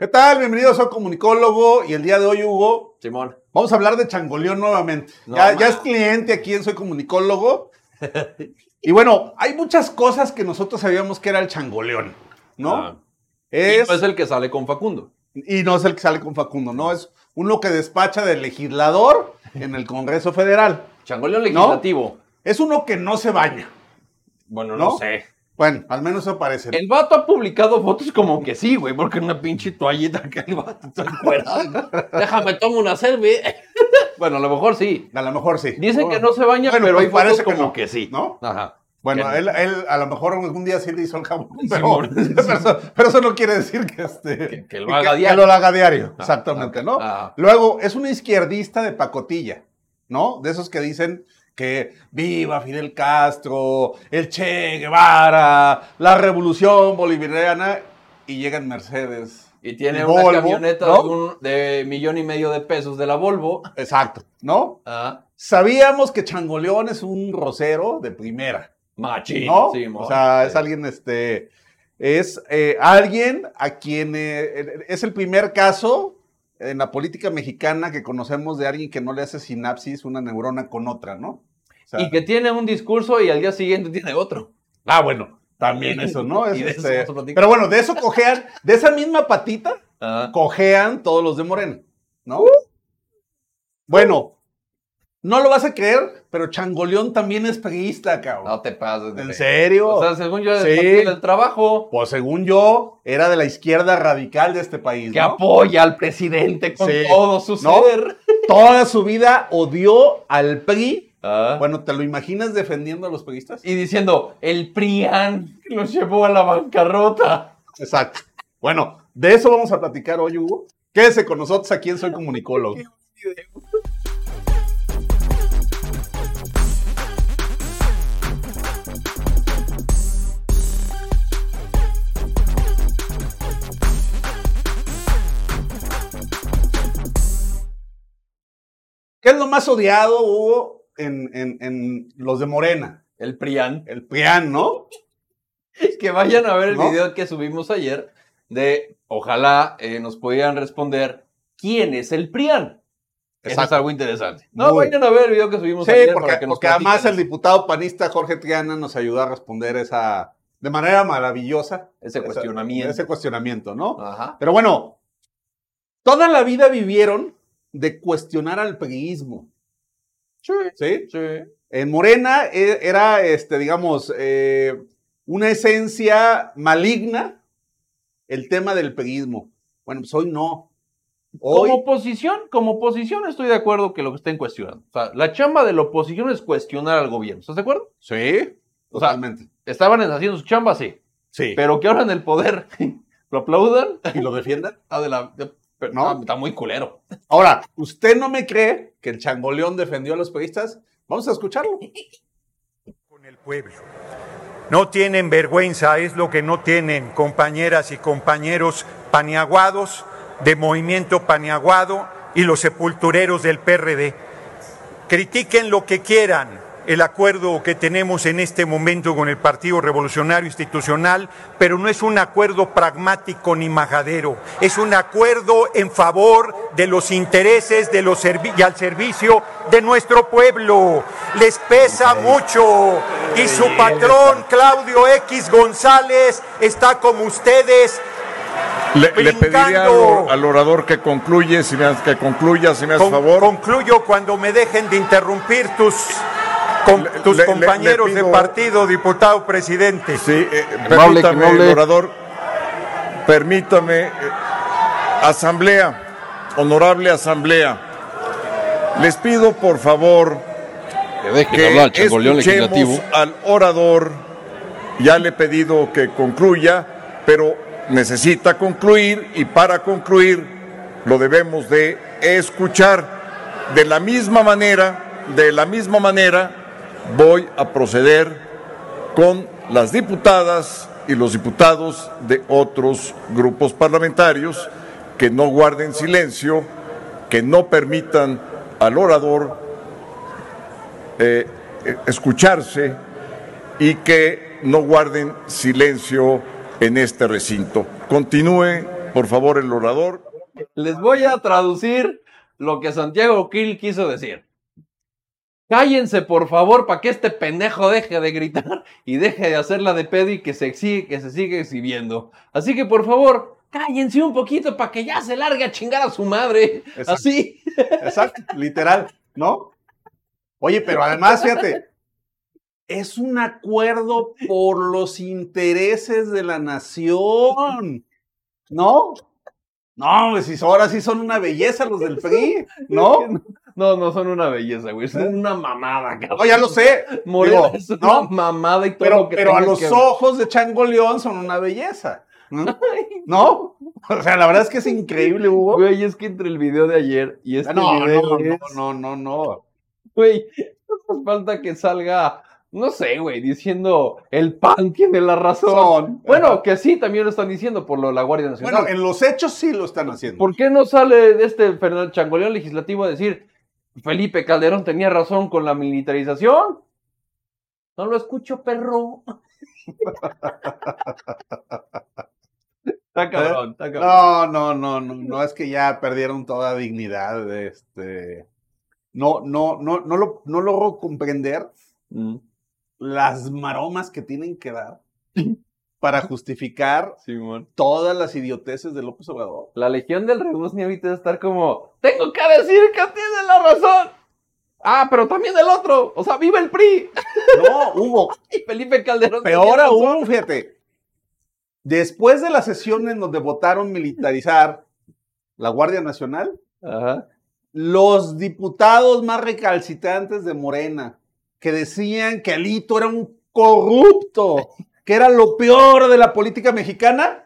¿Qué tal? Bienvenidos a Comunicólogo y el día de hoy, Hugo, Simón. vamos a hablar de Changoleón nuevamente. No, ya, es cliente aquí en Soy Comunicólogo. y bueno, hay muchas cosas que nosotros sabíamos que era el Changoleón, ¿no? Ah. Es, Y no es el que sale con Facundo. y no es el que sale con Facundo, ¿no? Es uno que despacha del legislador en el Congreso Federal. Changoleón legislativo. Es uno que no se baña. Bueno, ¿No? no, sé. Bueno, al menos eso parece. El vato ha publicado fotos como que sí, güey, porque una pinche toallita que el vato está encuerado. Déjame tomo una selfie. bueno, a lo mejor sí. A lo mejor sí. Dicen que no se baña, Bueno, pero pues hay fotos parece que como no, que sí. ¿no? Ajá. Bueno, Que- él, él a lo mejor algún día sí le hizo el jabón, pero, eso, pero eso no quiere decir que, este, Que- que lo haga que diario. lo haga diario, exactamente, ok. ¿no? Ah. Luego, es una izquierdista de pacotilla, ¿no? De esos que dicen que viva Fidel Castro, el Che Guevara, la revolución bolivariana, y llegan Mercedes. Y tiene una camioneta ¿no? de, un, de millón y medio de pesos de la Volvo. Exacto, ¿no? Ah, Sabíamos que Changoleón es un rosero de primera. machín. ¿no? Sí, o sea, sí. es alguien, este, es eh, alguien a quien eh, es el primer caso en la política mexicana que conocemos de alguien que no le hace sinapsis una neurona con otra, ¿no? Sea, Y que tiene un discurso y al día siguiente tiene otro. ah, bueno, también eso, ¿no? Es, de este, pero bueno, de eso cojean, de esa misma patita, cojean todos los de Morena, ¿no? Bueno, no lo vas a creer, pero Changoleón también es priista, cabrón. No te pases. ¿En serio? O sea, según yo, Sí. trabajo Pues según yo, era de la izquierda radical de este país. que ¿no? apoya al presidente con Sí. todo su ¿No? ser. Toda su vida odió al PRI. Ah. Bueno, ¿te lo imaginas defendiendo a los priistas? Y diciendo, el PRIAN los llevó a la bancarrota. Exacto. Bueno, de eso vamos a platicar hoy, Hugo. Quédese con nosotros aquí en Soy Comunicólogo. ¿Qué es lo más odiado, Hugo, en, en- en los de Morena? El PRIAN. El PRIAN, ¿no? Que vayan a ver el ¿No? video que subimos ayer de, ojalá eh, nos pudieran responder, ¿quién es el PRIAN? Eso es algo interesante. No, Muy. vayan a ver el video que subimos Sí, ayer porque, para que nos porque además el diputado panista Jorge Triana nos ayudó a responder esa de manera maravillosa. ese esa- cuestionamiento. Ese cuestionamiento, ¿no? Ajá. Pero bueno, toda la vida vivieron de cuestionar al priismo. Sí, ¿Sí? sí. En Morena e- era, este, digamos, eh, una esencia maligna el tema del priismo. Bueno, pues hoy no. Hoy, Como oposición, como oposición estoy de acuerdo que lo que estén cuestionando. O sea, la chamba de la oposición es cuestionar al gobierno. ¿Estás de acuerdo? sí, O sea, totalmente. Estaban haciendo su chamba, sí. sí. Pero que ahora en el poder lo aplaudan. ¿Y lo defiendan? Está, de la, de- pero No. está- está muy culero. Ahora, ¿usted no me cree que el changoleón defendió a los periodistas? Vamos a escucharlo. con el pueblo. No tienen vergüenza, es lo que no tienen compañeras y compañeros paniaguados de Movimiento Paniaguado y los sepultureros del PRD. Critiquen lo que quieran el acuerdo que tenemos en este momento con el Partido Revolucionario Institucional, pero no es un acuerdo pragmático ni majadero, es un acuerdo en favor de los intereses de los y al servicio de nuestro pueblo. Les pesa mucho. Y su patrón Claudio X González está como ustedes Le, le pediría al, orador que concluye, si me, que concluya, si me hace Con- favor. Concluyo cuando me dejen de interrumpir tus, con- Le- tus le- compañeros le de partido, diputado presidente. Sí, eh, permítame, no hable. el orador, permítame, eh, asamblea, honorable asamblea, les pido por favor Que que hablar escuchemos legislativo. al orador. Ya le he pedido que concluya, pero necesita concluir y para concluir lo debemos de escuchar. De la misma manera, de la misma manera, voy a proceder con las diputadas y los diputados de otros grupos parlamentarios que no guarden silencio, que no permitan al orador eh, eh, escucharse y que no guarden silencio en este recinto. Continúe, por favor, el orador. Les voy a traducir lo que Santiago Krill quiso decir. Cállense, por favor, para que este pendejo deje de gritar y deje de hacerla de pedo y que se, exhi- que se siga exhibiendo. Así que, por favor, cállense un poquito para que ya se largue a chingar a su madre. Exacto. Así. Exacto, literal, ¿no? Oye, pero además, fíjate, es un acuerdo por los intereses de la nación, ¿no? No, pues ahora sí son una belleza los del PRI, ¿no? No, no son una belleza, güey. Son una mamada, cabrón. No, ya lo sé. Morena es una ¿no? mamada y todo Pero, lo que pero a los que- ojos de Chango León son una belleza. ¿no? ¿No? O sea, la verdad es que es increíble, Hugo. Güey, es que entre el video de ayer y este No, video no, no, es- no, no, no. Güey, no hace falta que salga, no sé, güey, diciendo el PAN tiene la razón. Son. Bueno, que sí, también lo están diciendo por lo de la Guardia Nacional. Bueno, en los hechos sí lo están haciendo. ¿Por qué no sale este Fernando Changoleón legislativo a decir Felipe Calderón tenía razón con la militarización? No lo escucho, perro. está cabrón, está cabrón. No, no, no, no, no es que ya perdieron toda dignidad. Este, no, no, no, no, lo, no logro comprender Mm, las maromas que tienen que dar para justificar Simón. todas las idioteces de López Obrador. La legión del rebusni ahorita debe estar como, tengo que decir que tiene la razón. Ah, pero también el otro. O sea, vive el PRI. No, Hugo, Y Felipe Calderón. peor aún, fíjate. Después de la sesión en donde votaron militarizar la Guardia Nacional, Ajá. los diputados más recalcitrantes de Morena, que decían que Alito era un corrupto, que era lo peor de la política mexicana,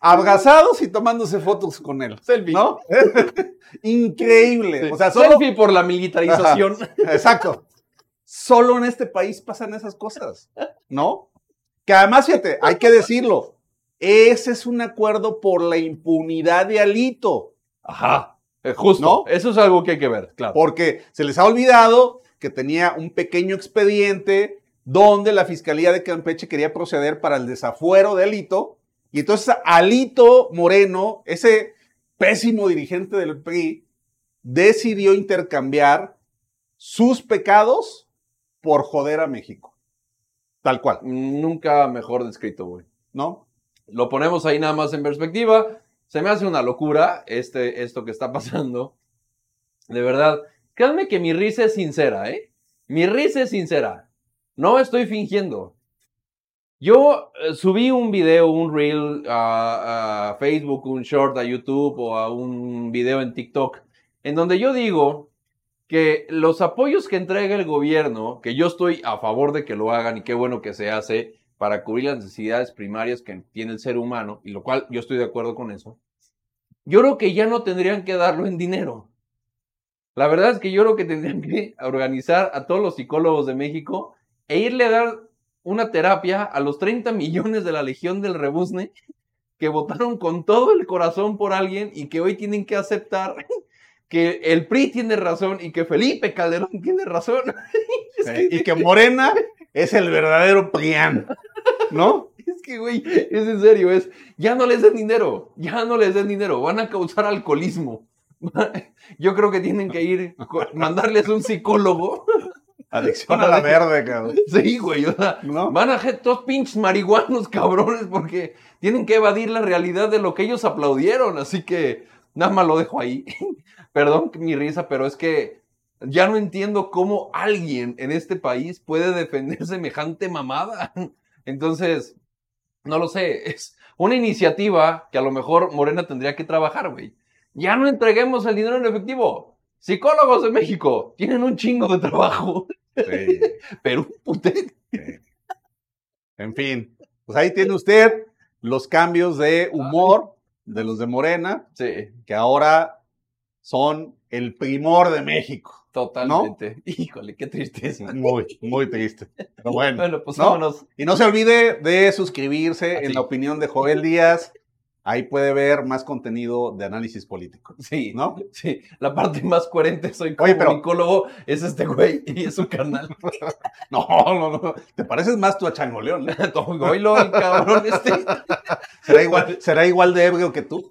abrazados y tomándose fotos con él. Selfie. ¿No? Increíble. Sí. O sea, solo. Selfie por la militarización. Exacto. Solo en este país pasan esas cosas, ¿no? Que además, fíjate, hay que decirlo. Ese es un acuerdo por la impunidad de Alito. Ajá. Eh, justo. ¿No? Eso es algo que hay que ver, claro. Porque se les ha olvidado que tenía un pequeño expediente donde la Fiscalía de Campeche quería proceder para el desafuero de Alito. Y entonces Alito Moreno, ese pésimo dirigente del PRI, decidió intercambiar sus pecados por joder a México. Tal cual, Nunca mejor descrito, güey. ¿no? Lo ponemos ahí nada más en perspectiva. Se me hace una locura este, esto que está pasando. De verdad, créanme que mi risa es sincera, ¿eh? Mi risa es sincera. No estoy fingiendo. Yo eh, subí un video, un reel a, a Facebook, un short a YouTube o a un video en TikTok, en donde yo digo que los apoyos que entrega el gobierno, que yo estoy a favor de que lo hagan y qué bueno que se hace para cubrir las necesidades primarias que tiene el ser humano, y lo cual yo estoy de acuerdo con eso, yo creo que ya no tendrían que darlo en dinero. La verdad es que yo creo que tendrían que organizar a todos los psicólogos de México e irle a dar una terapia a los 30 millones de la Legión del Rebusne que votaron con todo el corazón por alguien y que hoy tienen que aceptar que el PRI tiene razón y que Felipe Calderón tiene razón. Es que- Y que Morena es el verdadero PRIAN, ¿no? Es que, güey, es en serio, es, ya no les den dinero, ya no les den dinero, van a causar alcoholismo. Yo creo que tienen que ir, mandarles un psicólogo. Adicción a la verde, cabrón. Sí, güey, o sea, ¿No? van a ser todos pinches marihuanos, cabrones, porque tienen que evadir la realidad de lo que ellos aplaudieron, así que nada más lo dejo ahí. Perdón mi risa, pero es que ya no entiendo cómo alguien en este país puede defender semejante mamada. Entonces, no lo sé, es una iniciativa que a lo mejor Morena tendría que trabajar, güey. Ya no entreguemos el dinero en efectivo. Psicólogos de México tienen un chingo de trabajo, Sí. pero un putete. En fin, pues ahí tiene usted los cambios de humor de los de Morena, Sí, que ahora son el primor de México. totalmente. Híjole, qué tristeza. Muy, muy triste. Pero bueno. Bueno, pues ¿no? vámonos. Y no se olvide de suscribirse Así. en la opinión de Joel Díaz ahí puede ver más contenido de análisis político. Sí, ¿No? Sí, la parte más coherente soy pero- comunicólogo es este güey y es su canal. No, no, no. Te pareces más tú a Changoleón. ¿eh? Oílo, el cabrón este. ¿Será igual, será igual de ebrio que tú.